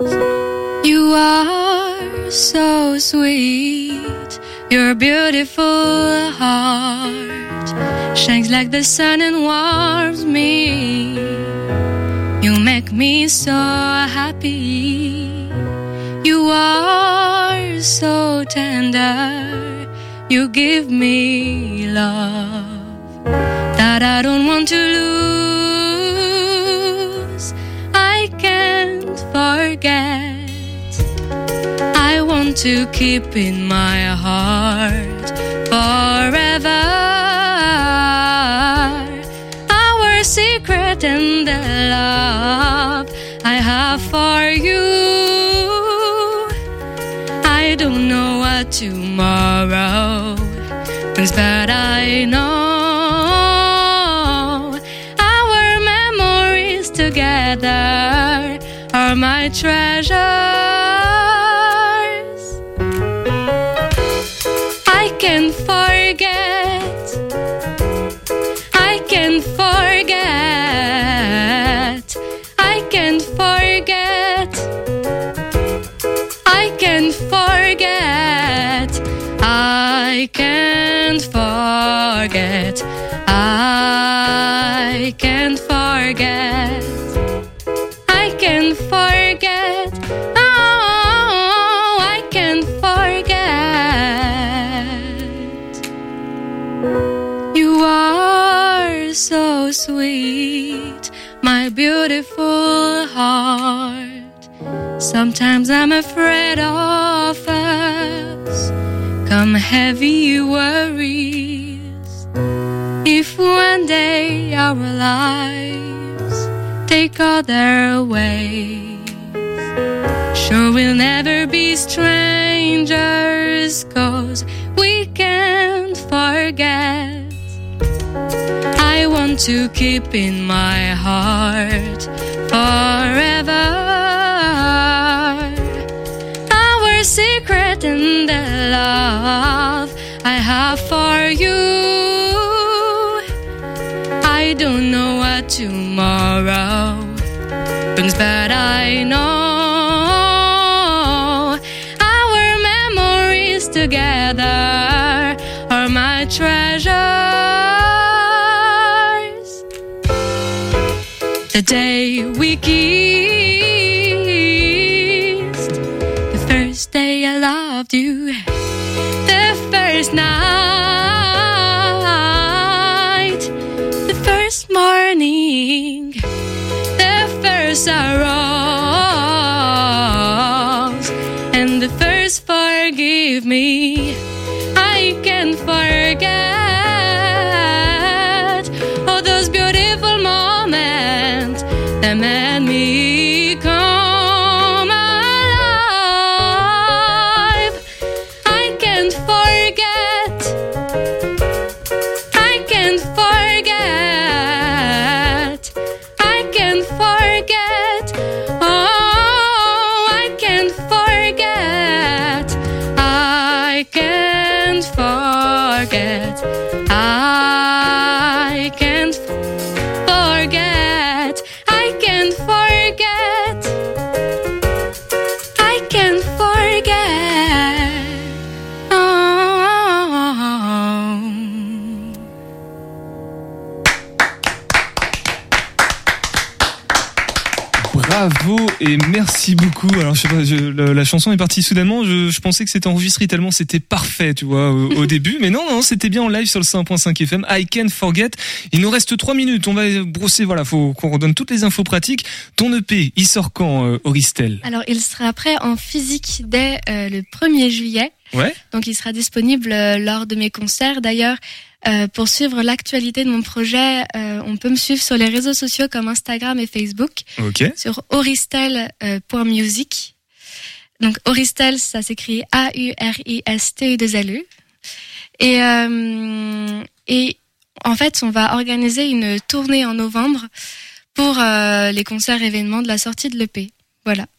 You are so sweet. Your beautiful heart shines like the sun and warms me. You make me so happy. You are so tender. You give me love that I don't want to lose. To keep in my heart forever our secret and the love I have for you. I don't know what tomorrow brings, but I know our memories together are my treasures. I can't forget. I can't forget. I can't forget. Oh, I can't forget. You are so sweet, my beautiful heart. Sometimes I'm afraid of heavy worries. If one day our lives take other ways, sure we'll never be strangers, cause we can't forget. I want to keep in my heart forever and the love I have for you. I don't know what tomorrow brings, but I know our memories together are my treasures. The day we kissed, loved you, the first night, the first morning, the first rose, and the first forgive me. I can forget I Bravo et merci beaucoup. Alors je sais pas, je- la, la chanson est partie soudainement. Je, je pensais que c'était enregistré tellement c'était parfait, tu vois, au, au début. Mais non, non, c'était bien en live sur le 101.5 FM. I can't forget. Il nous reste trois minutes. On va brosser. Voilà, faut qu'on redonne toutes les infos pratiques. Ton EP, il sort quand, euh, Auristel? Alors, il sera prêt en physique dès euh, le 1er juillet. Ouais. Donc, il sera disponible euh, lors de mes concerts. D'ailleurs, euh, pour suivre l'actualité de mon projet, euh, on peut me suivre sur les réseaux sociaux comme Instagram et Facebook Ok. sur oristel.music. Donc, Oristel, ça s'écrit A-U-R-I-S-T-E-2-L-U. Et, euh, et en fait, on va organiser une tournée en novembre pour les concerts événements de la sortie de l'EP. Voilà.